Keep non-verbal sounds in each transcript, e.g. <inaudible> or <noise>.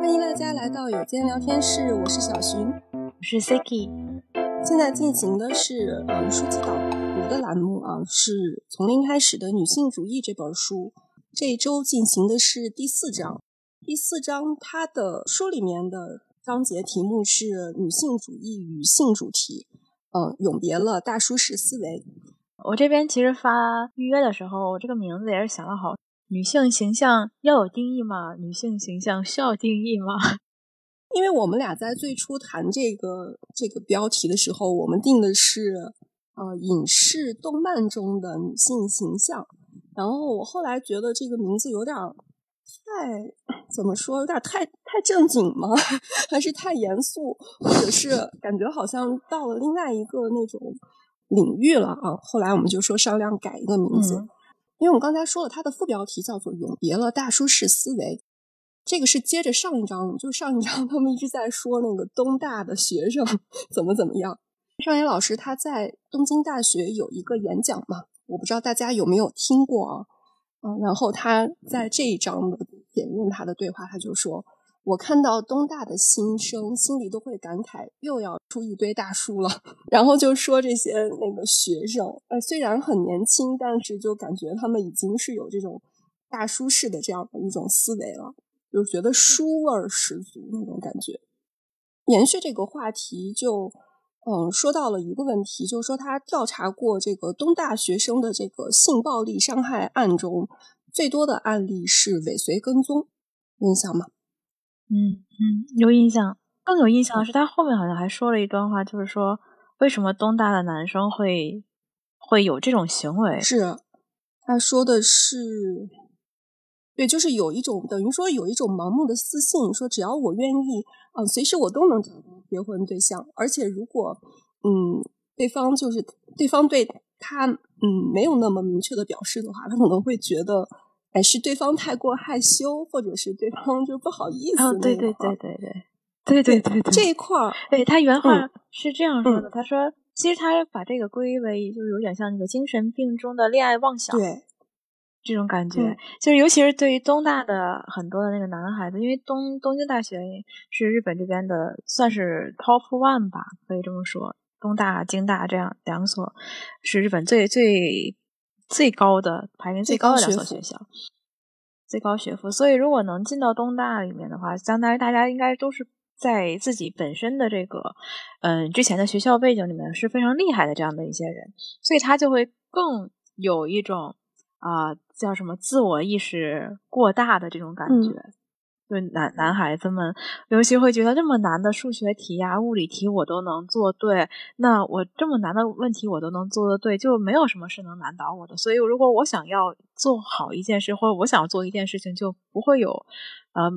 欢迎大家来到有间聊天室，我是小寻，我是 Siki。现在进行的是呃书籍导读的栏目啊，是从零开始的女性主义这本书。这一周进行的是第四章，第四章它的书里面的章节题目是女性主义与性主题，呃，永别了大叔式思维。我这边其实发预约的时候，我这个名字也是想了好。女性形象要有定义吗？女性形象需要定义吗？<laughs> 因为我们俩在最初谈这个这个标题的时候，我们定的是呃影视动漫中的女性形象。然后我后来觉得这个名字有点太怎么说，有点太太正经吗？还是太严肃，或者是感觉好像到了另外一个那种领域了啊？后来我们就说商量改一个名字，因为我们刚才说了，它的副标题叫做“永别了大叔式思维”，这个是接着上一章，就上一章他们一直在说那个东大的学生怎么怎么样。尚野老师他在东京大学有一个演讲嘛。我不知道大家有没有听过啊？嗯，然后他在这一章的点用他的对话，他就说：“我看到东大的新生，心里都会感慨，又要出一堆大叔了。<laughs> ”然后就说这些那个学生，呃，虽然很年轻，但是就感觉他们已经是有这种大叔式的这样的一种思维了，就觉得书味儿十足那种感觉。延续这个话题就。嗯，说到了一个问题，就是说他调查过这个东大学生的这个性暴力伤害案中，最多的案例是尾随跟踪，有印象吗？嗯嗯，有印象。更有印象的是，他后面好像还说了一段话，就是说为什么东大的男生会会有这种行为？是，他说的是。对，就是有一种等于说有一种盲目的自信，说只要我愿意，啊，随时我都能找到结婚对象。而且如果，嗯，对方就是对方对他，嗯，没有那么明确的表示的话，他可能会觉得，哎，是对方太过害羞，或者是对方就不好意思。哦，对对对对对，对对对对，这一块儿，对他原话是这样说的，他说，其实他把这个归为就是有点像那个精神病中的恋爱妄想。对。这种感觉，就是尤其是对于东大的很多的那个男孩子，因为东东京大学是日本这边的，算是 top one 吧，可以这么说。东大、京大这样两所是日本最最最高的排名最高的两所学校，最高学府。所以，如果能进到东大里面的话，相当于大家应该都是在自己本身的这个嗯之前的学校背景里面是非常厉害的这样的一些人，所以他就会更有一种。啊，叫什么自我意识过大的这种感觉，就男男孩子们尤其会觉得这么难的数学题呀、物理题我都能做对，那我这么难的问题我都能做得对，就没有什么是能难倒我的。所以，如果我想要做好一件事，或者我想做一件事情，就不会有呃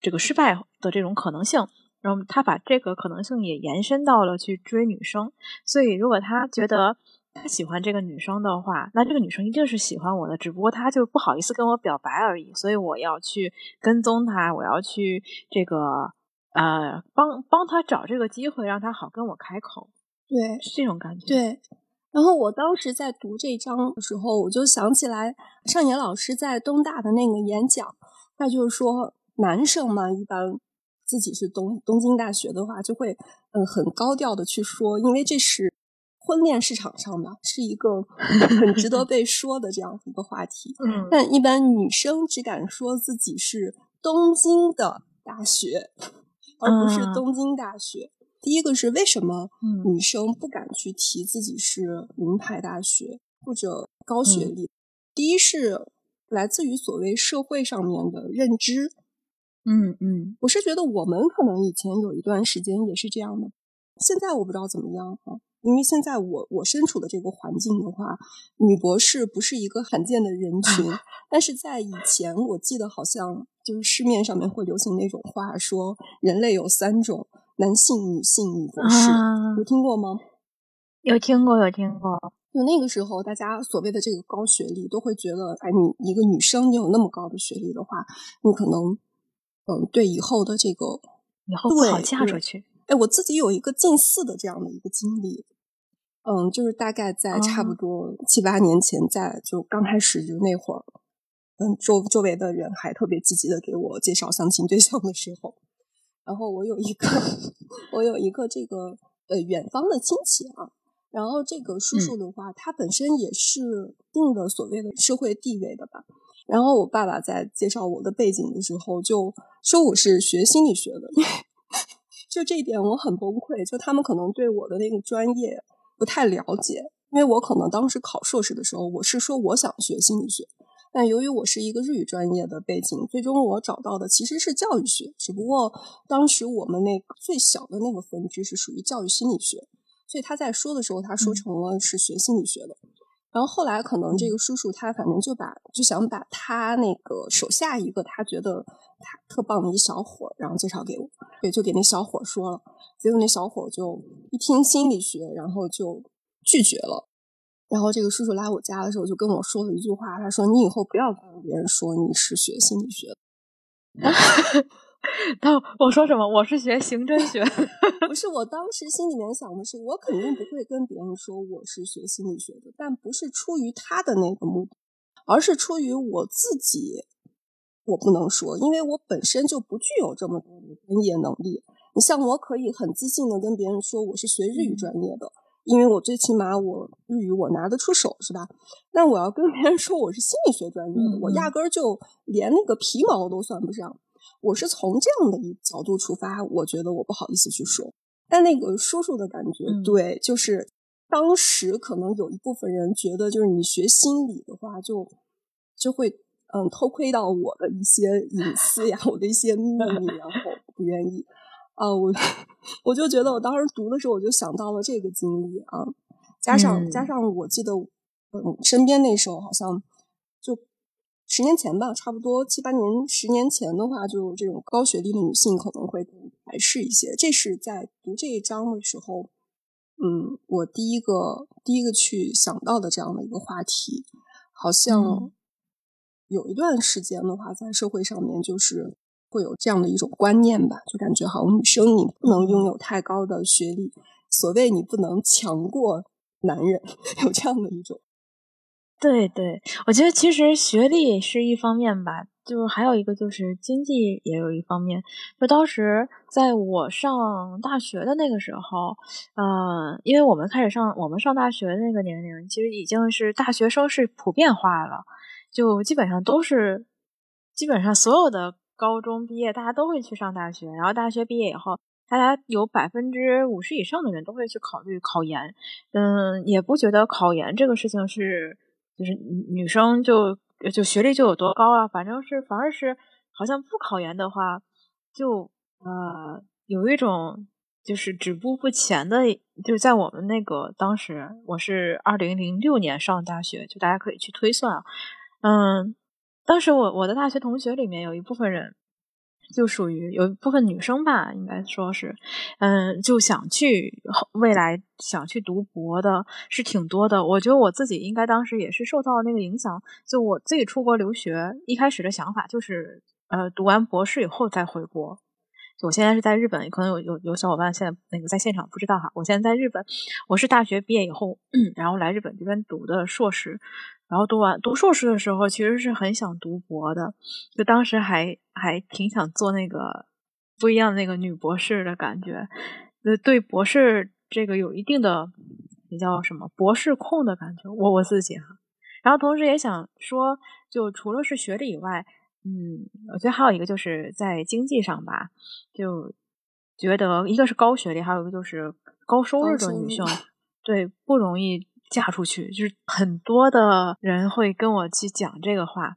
这个失败的这种可能性。然后他把这个可能性也延伸到了去追女生。所以，如果他觉得。他喜欢这个女生的话，那这个女生一定是喜欢我的，只不过他就不好意思跟我表白而已。所以我要去跟踪他，我要去这个呃帮帮他找这个机会，让他好跟我开口。对，是这种感觉。对。然后我当时在读这章的时候，我就想起来尚野老师在东大的那个演讲，那就是说男生嘛，一般自己是东东京大学的话，就会嗯很高调的去说，因为这是。婚恋市场上吧，是一个 <laughs> 很值得被说的这样一个话题。嗯，但一般女生只敢说自己是东京的大学，而不是东京大学。第一个是为什么女生不敢去提自己是名牌大学或者高学历？第一是来自于所谓社会上面的认知。嗯嗯，我是觉得我们可能以前有一段时间也是这样的，现在我不知道怎么样哈。因为现在我我身处的这个环境的话，女博士不是一个罕见的人群，<laughs> 但是在以前，我记得好像就是市面上面会流行那种话，说人类有三种：男性、女性、女博士，有听过吗？有听过，有听过。就那个时候，大家所谓的这个高学历，都会觉得，哎，你一个女生，你有那么高的学历的话，你可能，嗯，对以后的这个以后不好嫁出去。哎，我自己有一个近似的这样的一个经历，嗯，就是大概在差不多七八年前，在就刚开始就那会儿，嗯，周周围的人还特别积极的给我介绍相亲对象的时候，然后我有一个 <laughs> 我有一个这个呃远方的亲戚啊，然后这个叔叔的话，他本身也是定的所谓的社会地位的吧。然后我爸爸在介绍我的背景的时候，就说我是学心理学的，<laughs> 就这一点我很崩溃。就他们可能对我的那个专业不太了解，因为我可能当时考硕士的时候，我是说我想学心理学，但由于我是一个日语专业的背景，最终我找到的其实是教育学。只不过当时我们那最小的那个分支是属于教育心理学，所以他在说的时候，他说成了是学心理学的。然后后来可能这个叔叔他反正就把就想把他那个手下一个他觉得他特棒的一小伙，然后介绍给我，对，就给那小伙说了。结果那小伙就一听心理学，然后就拒绝了。然后这个叔叔来我家的时候就跟我说了一句话，他说：“你以后不要跟别人说你是学心理学。<laughs> ”他我说什么？我是学刑侦学。<laughs> 不是，我当时心里面想的是，我肯定不会跟别人说我是学心理学的，但不是出于他的那个目的，而是出于我自己，我不能说，因为我本身就不具有这么多的专业能力。你像我可以很自信的跟别人说我是学日语专业的，因为我最起码我日语我拿得出手，是吧？但我要跟别人说我是心理学专业的，我压根儿就连那个皮毛都算不上。我是从这样的一角度出发，我觉得我不好意思去说。但那个叔叔的感觉，对，就是当时可能有一部分人觉得，就是你学心理的话，就就会嗯偷窥到我的一些隐私呀，我的一些秘密，然后不愿意啊。我我就觉得，我当时读的时候，我就想到了这个经历啊，加上加上，我记得嗯，身边那时候好像就。十年前吧，差不多七八年、十年前的话，就这种高学历的女性可能会更排斥一些。这是在读这一章的时候，嗯，我第一个第一个去想到的这样的一个话题。好像有一段时间的话，在社会上面就是会有这样的一种观念吧，就感觉好像女生你不能拥有太高的学历，所谓你不能强过男人，<laughs> 有这样的一种。对对，我觉得其实学历是一方面吧，就还有一个就是经济也有一方面。就当时在我上大学的那个时候，呃，因为我们开始上我们上大学的那个年龄，其实已经是大学生是普遍化了，就基本上都是基本上所有的高中毕业，大家都会去上大学，然后大学毕业以后，大家有百分之五十以上的人都会去考虑考研，嗯，也不觉得考研这个事情是。就是女生就就学历就有多高啊？反正是反而是好像不考研的话，就呃有一种就是止步不前的。就是在我们那个当时，我是二零零六年上大学，就大家可以去推算啊。嗯，当时我我的大学同学里面有一部分人。就属于有一部分女生吧，应该说是，嗯，就想去未来想去读博的是挺多的。我觉得我自己应该当时也是受到那个影响。就我自己出国留学，一开始的想法就是，呃，读完博士以后再回国。我现在是在日本，可能有有有小伙伴现在那个在现场不知道哈。我现在在日本，我是大学毕业以后，<clears throat> 然后来日本这边读的硕士。然后读完读硕士的时候，其实是很想读博的，就当时还还挺想做那个不一样的那个女博士的感觉，呃，对博士这个有一定的也叫什么博士控的感觉，我我自己哈。然后同时也想说，就除了是学历以外，嗯，我觉得还有一个就是在经济上吧，就觉得一个是高学历，还有一个就是高收入的女性，<laughs> 对不容易。嫁出去就是很多的人会跟我去讲这个话。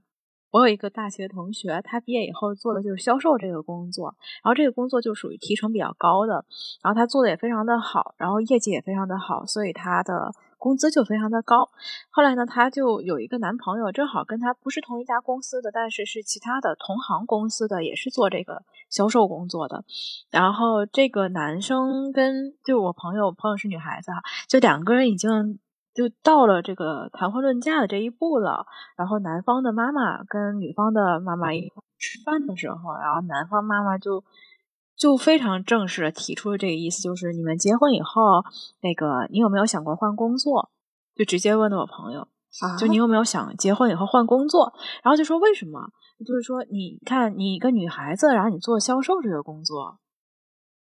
我有一个大学同学，他毕业以后做的就是销售这个工作，然后这个工作就属于提成比较高的，然后他做的也非常的好，然后业绩也非常的好，所以他的工资就非常的高。后来呢，他就有一个男朋友，正好跟他不是同一家公司的，但是是其他的同行公司的，也是做这个销售工作的。然后这个男生跟就我朋友，朋友是女孩子哈，就两个人已经。就到了这个谈婚论嫁的这一步了，然后男方的妈妈跟女方的妈妈一块吃饭的时候，然后男方妈妈就就非常正式的提出了这个意思，就是你们结婚以后，那个你有没有想过换工作？就直接问的我朋友啊，就你有没有想结婚以后换工作？然后就说为什么？就是说你看你一个女孩子，然后你做销售这个工作，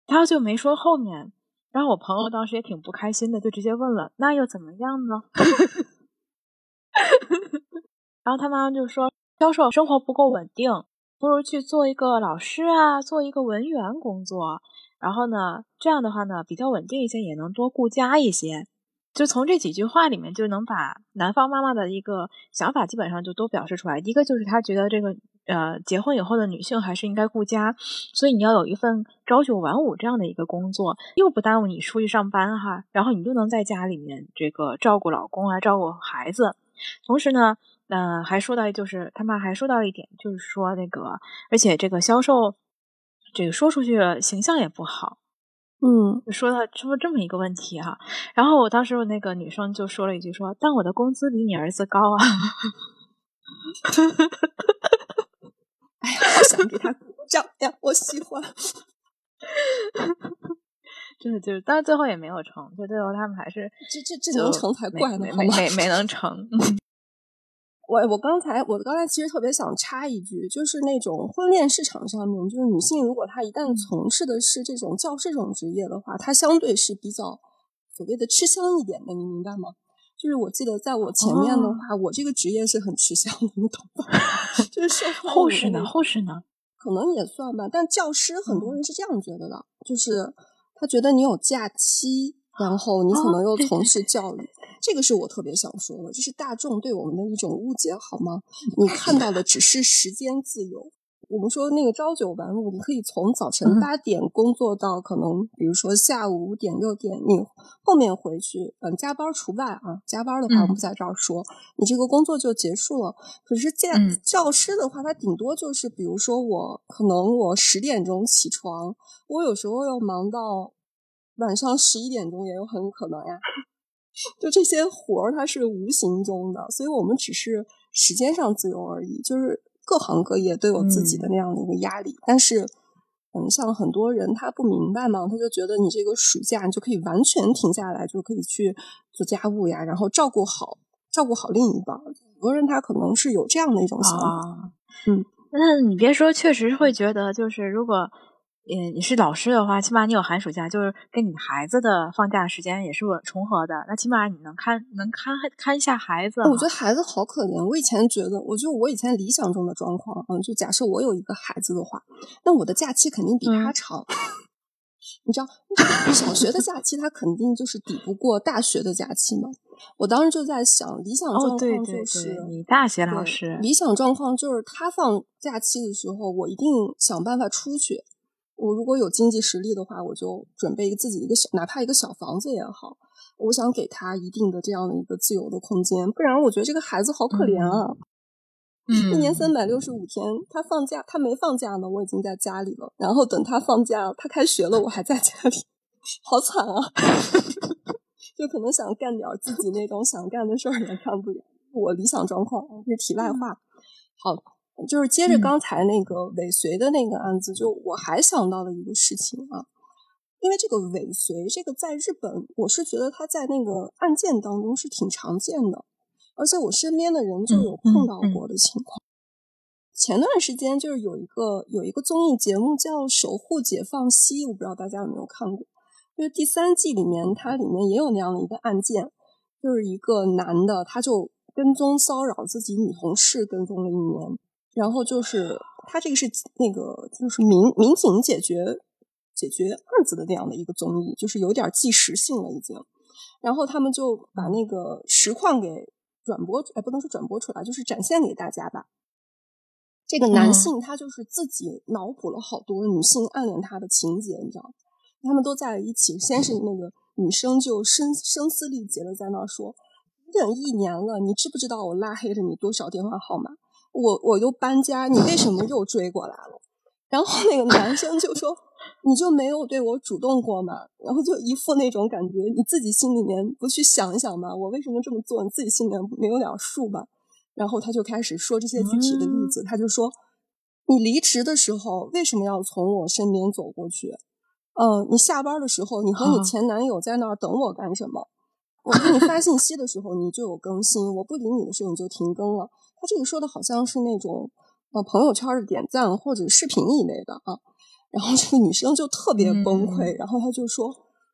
他就没说后面。然后我朋友当时也挺不开心的，就直接问了：“那又怎么样呢？” <laughs> 然后他妈妈就说：“销售生活不够稳定，不如去做一个老师啊，做一个文员工作。然后呢，这样的话呢，比较稳定一些，也能多顾家一些。”就从这几句话里面，就能把男方妈妈的一个想法基本上就都表示出来。一个就是他觉得这个呃，结婚以后的女性还是应该顾家，所以你要有一份朝九晚五这样的一个工作，又不耽误你出去上班哈，然后你又能在家里面这个照顾老公啊，照顾孩子。同时呢，嗯，还说到就是他妈还说到一点，就是说那个，而且这个销售这个说出去形象也不好。嗯，说到说这么一个问题哈，然后我当时我那个女生就说了一句说，但我的工资比你儿子高啊。<laughs> 哎呀，我想给他鼓掌呀，我喜欢。<laughs> 真的就是，但是最后也没有成，就最后他们还是这这这能成才怪呢，没没没能成。<laughs> 我我刚才我刚才其实特别想插一句，就是那种婚恋市场上面，就是女性如果她一旦从事的是这种教师这种职业的话，她相对是比较所谓的吃香一点的，你明白吗？就是我记得在我前面的话，我这个职业是很吃香的，你懂吗？<laughs> 就是护士呢，护士呢，可能也算吧。但教师很多人是这样觉得的，就是他觉得你有假期，然后你可能又从事教育。这个是我特别想说的，这是大众对我们的一种误解，好吗？你看到的只是时间自由。我们说那个朝九晚五，你可以从早晨八点工作到可能，比如说下午五点六点，你后面回去，嗯，加班除外啊。加班的话，我们不在这儿说，你这个工作就结束了。可是教教师的话，他顶多就是，比如说我可能我十点钟起床，我有时候要忙到晚上十一点钟，也有很可能呀。就这些活儿，它是无形中的，所以我们只是时间上自由而已。就是各行各业都有自己的那样的一个压力，但是，嗯，像很多人他不明白嘛，他就觉得你这个暑假你就可以完全停下来，就可以去做家务呀，然后照顾好照顾好另一半。很多人他可能是有这样的一种想法。嗯，那你别说，确实会觉得，就是如果。嗯，你是老师的话，起码你有寒暑假，就是跟你孩子的放假时间也是重合的。那起码你能看，能看看一下孩子。我觉得孩子好可怜。我以前觉得，我就我以前理想中的状况，嗯，就假设我有一个孩子的话，那我的假期肯定比他长。你知道，小学的假期他肯定就是抵不过大学的假期嘛。我当时就在想，理想状况就是你大学老师，理想状况就是他放假期的时候，我一定想办法出去。我如果有经济实力的话，我就准备一个自己一个小，哪怕一个小房子也好，我想给他一定的这样的一个自由的空间，不然我觉得这个孩子好可怜啊。一年三百六十五天，他放假，他没放假呢，我已经在家里了。然后等他放假，他开学了，我还在家里，<laughs> 好惨啊！<laughs> 就可能想干点自己那种想干的事儿也干不了。我理想状况，这是题外话。好。就是接着刚才那个尾随的那个案子，就我还想到了一个事情啊，因为这个尾随，这个在日本，我是觉得他在那个案件当中是挺常见的，而且我身边的人就有碰到过的情况。前段时间就是有一个有一个综艺节目叫《守护解放西》，我不知道大家有没有看过，就是第三季里面它里面也有那样的一个案件，就是一个男的他就跟踪骚扰自己女同事，跟踪了一年。然后就是他这个是那个就是民民警解决解决案子的那样的一个综艺，就是有点纪实性了已经。然后他们就把那个实况给转播，哎，不能说转播出来，就是展现给大家吧。这个男性他就是自己脑补了好多女性暗恋他的情节，你知道？他们都在一起，先是那个女生就声声嘶力竭的在那说：“等一年了，你知不知道我拉黑了你多少电话号码？”我我又搬家，你为什么又追过来了？然后那个男生就说：“你就没有对我主动过吗？”然后就一副那种感觉，你自己心里面不去想一想吗？我为什么这么做？你自己心里面没有点数吧？然后他就开始说这些具体的例子，他就说：“你离职的时候为什么要从我身边走过去？嗯，你下班的时候，你和你前男友在那儿等我干什么？我给你发信息的时候，你就有更新；我不理你的时候，你就停更了。他这个说的好像是那种呃朋友圈的点赞或者视频一类的啊。然后这个女生就特别崩溃，然后她就说：“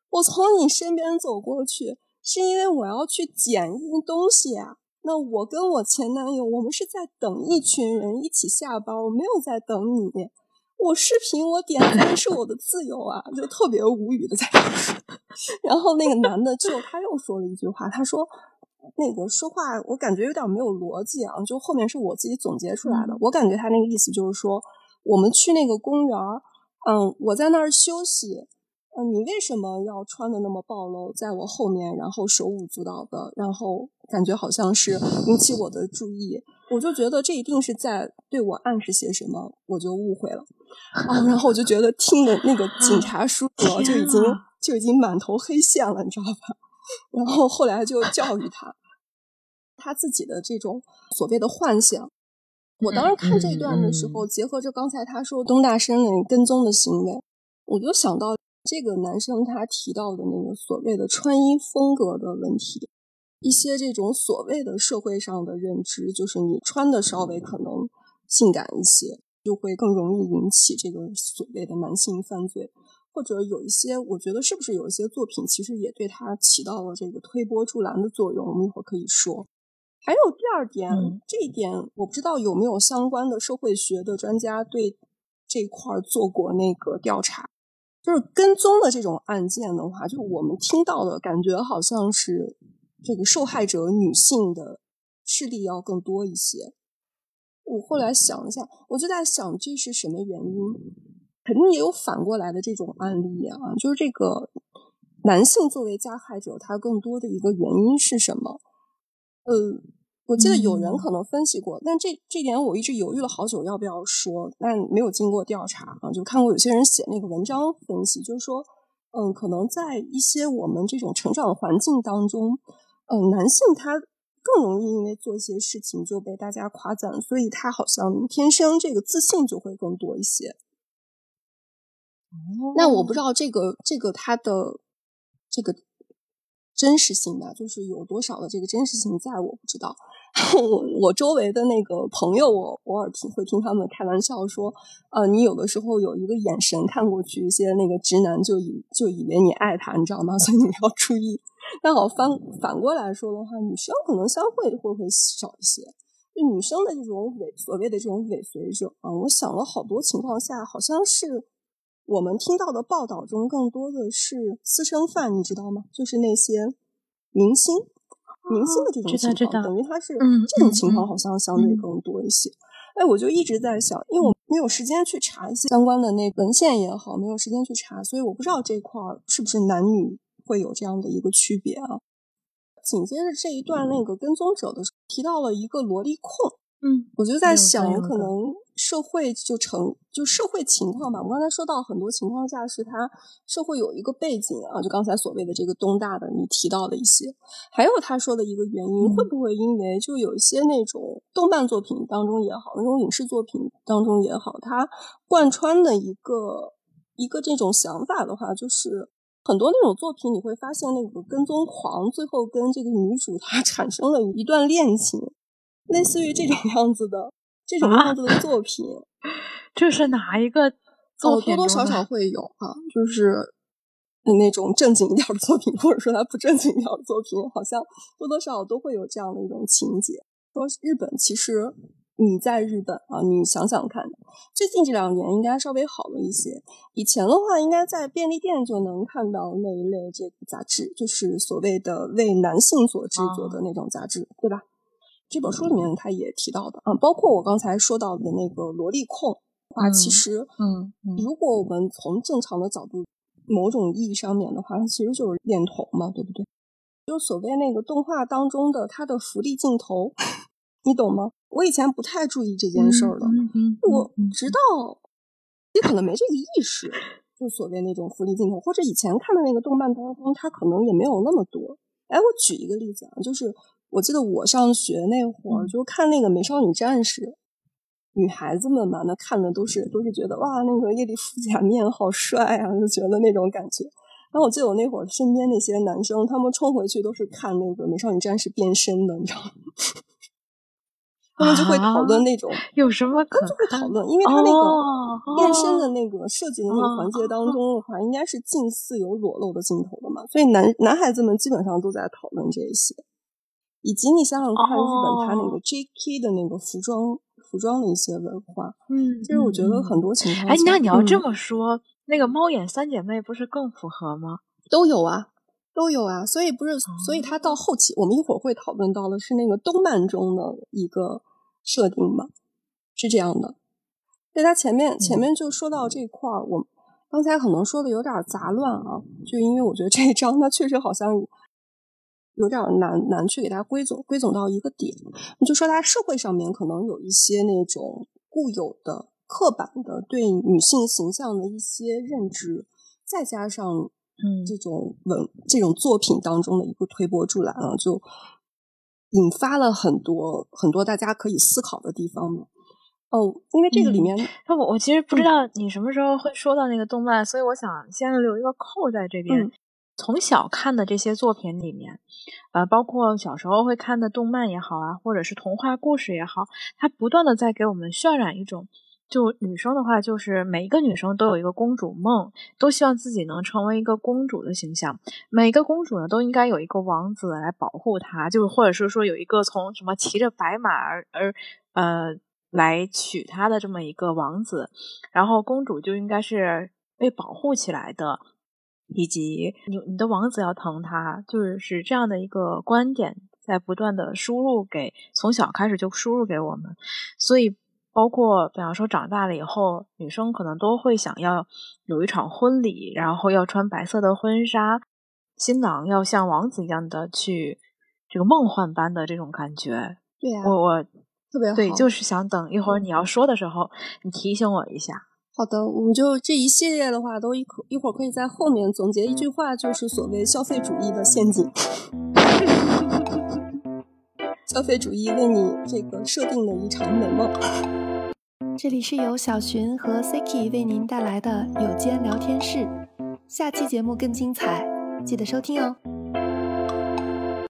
我从你身边走过去，是因为我要去捡一些东西啊。那我跟我前男友，我们是在等一群人一起下班，我没有在等你。我视频我点赞是我的自由啊，就特别无语的在说。<laughs> 然后那个男的就他又说了一句话，他说：“那个说话我感觉有点没有逻辑啊。”就后面是我自己总结出来的，我感觉他那个意思就是说，我们去那个公园嗯，我在那儿休息。嗯，你为什么要穿的那么暴露，在我后面，然后手舞足蹈的，然后感觉好像是引起我的注意？我就觉得这一定是在对我暗示些什么，我就误会了。啊，然后我就觉得听的那个警察叔叔就已经就已经满头黑线了，你知道吧？然后后来就教育他，他自己的这种所谓的幻想。我当时看这一段的时候，结合着刚才他说东大生人跟踪的行为，我就想到这个男生他提到的那个所谓的穿衣风格的问题，一些这种所谓的社会上的认知，就是你穿的稍微可能性感一些，就会更容易引起这个所谓的男性犯罪，或者有一些，我觉得是不是有一些作品其实也对它起到了这个推波助澜的作用？我们一会儿可以说。还有第二点，这一点我不知道有没有相关的社会学的专家对这块做过那个调查。就是跟踪的这种案件的话，就我们听到的感觉好像是这个受害者女性的势力要更多一些。我后来想了下，我就在想这是什么原因？肯定也有反过来的这种案例啊，就是这个男性作为加害者，他更多的一个原因是什么？呃，我记得有人可能分析过，但这这点我一直犹豫了好久要不要说，但没有经过调查啊，就看过有些人写那个文章分析，就是说，嗯，可能在一些我们这种成长环境当中，嗯，男性他更容易因为做一些事情就被大家夸赞，所以他好像天生这个自信就会更多一些。那我不知道这个这个他的这个。真实性吧，就是有多少的这个真实性在，我不知道。我我周围的那个朋友，我偶尔听会听他们开玩笑说，呃，你有的时候有一个眼神看过去，一些那个直男就以就以为你爱他，你知道吗？<laughs> 所以你要注意。但好反反过来说的话，女生可能相会会不会少一些。就女生的这种尾所谓的这种尾随者啊，我想了好多情况下，好像是。我们听到的报道中，更多的是私生饭，你知道吗？就是那些明星、明星的这种情况，等于他是这种情况，好像相对更多一些。哎，我就一直在想，因为我没有时间去查一些相关的那文献也好，没有时间去查，所以我不知道这块儿是不是男女会有这样的一个区别啊。紧接着这一段那个跟踪者的提到了一个萝莉控。嗯，我就在想，有可能社会就成就社会情况吧。我刚才说到很多情况下是他社会有一个背景啊，就刚才所谓的这个东大的你提到的一些，还有他说的一个原因，会不会因为就有一些那种动漫作品当中也好，那种影视作品当中也好，它贯穿的一个一个这种想法的话，就是很多那种作品你会发现那个跟踪狂最后跟这个女主她 <laughs> 产生了一段恋情。类似于这种 <laughs> 样子的这种样子的作品，这是哪一个作品？多多少少会有啊，就是那种正经一点的作品，或者说它不正经一点的作品，好像多多少少都会有这样的一种情节。说日本其实你在日本啊，你想想看，最近这两年应该稍微好了一些。以前的话，应该在便利店就能看到那一类这个杂志，就是所谓的为男性所制作的那种杂志，对吧？这本书里面他也提到的啊，包括我刚才说到的那个萝莉控话，其实，嗯，如果我们从正常的角度，某种意义上面的话，它其实就是恋童嘛，对不对？就所谓那个动画当中的它的福利镜头，你懂吗？我以前不太注意这件事儿的，我直到你可能没这个意识，就所谓那种福利镜头，或者以前看的那个动漫当中，它可能也没有那么多。哎，我举一个例子啊，就是。我记得我上学那会儿就看那个《美少女战士》，女孩子们嘛，那看的都是都是觉得哇，那个叶里夫假面好帅啊，就觉得那种感觉。然后我记得我那会儿身边那些男生，他们冲回去都是看那个《美少女战士》变身的，你知道吗？<laughs> 他们就会讨论那种有什么可就会讨论，因为他那个变身的那个设计的那个环节当中的话，应该是近似有裸露的镜头的嘛，所以男男孩子们基本上都在讨论这一些，以及你想想看日本它那个 J.K. 的那个服装服装的一些文化，嗯，其实我觉得很多情况，哎，那你要这么说，那个猫眼三姐妹不是更符合吗？都有啊。都有啊，所以不是，所以它到后期，我们一会儿会讨论到的是那个动漫中的一个设定嘛，是这样的。对他前面前面就说到这块儿，我刚才可能说的有点杂乱啊，就因为我觉得这一章它确实好像有点难难去给它归总归总到一个点。你就说它社会上面可能有一些那种固有的刻板的对女性形象的一些认知，再加上。嗯，这种文这种作品当中的一个推波助澜啊，就引发了很多很多大家可以思考的地方嘛。哦，因为这个里面，那我我其实不知道你什么时候会说到那个动漫，所以我想先留一个扣在这边。从小看的这些作品里面，呃，包括小时候会看的动漫也好啊，或者是童话故事也好，它不断的在给我们渲染一种。就女生的话，就是每一个女生都有一个公主梦，都希望自己能成为一个公主的形象。每个公主呢，都应该有一个王子来保护她，就是或者是说有一个从什么骑着白马而而呃来娶她的这么一个王子。然后公主就应该是被保护起来的，以及你你的王子要疼她，就是是这样的一个观点在不断的输入给从小开始就输入给我们，所以。包括，比方说长大了以后，女生可能都会想要有一场婚礼，然后要穿白色的婚纱，新郎要像王子一样的去这个梦幻般的这种感觉。对呀，我我特别好，对，就是想等一会儿你要说的时候，你提醒我一下。好的，我们就这一系列的话，都一可一会儿可以在后面总结一句话，就是所谓消费主义的陷阱。<laughs> 消费主义为你这个设定了一场美梦。这里是由小寻和 Siki 为您带来的有间聊天室，下期节目更精彩，记得收听哦。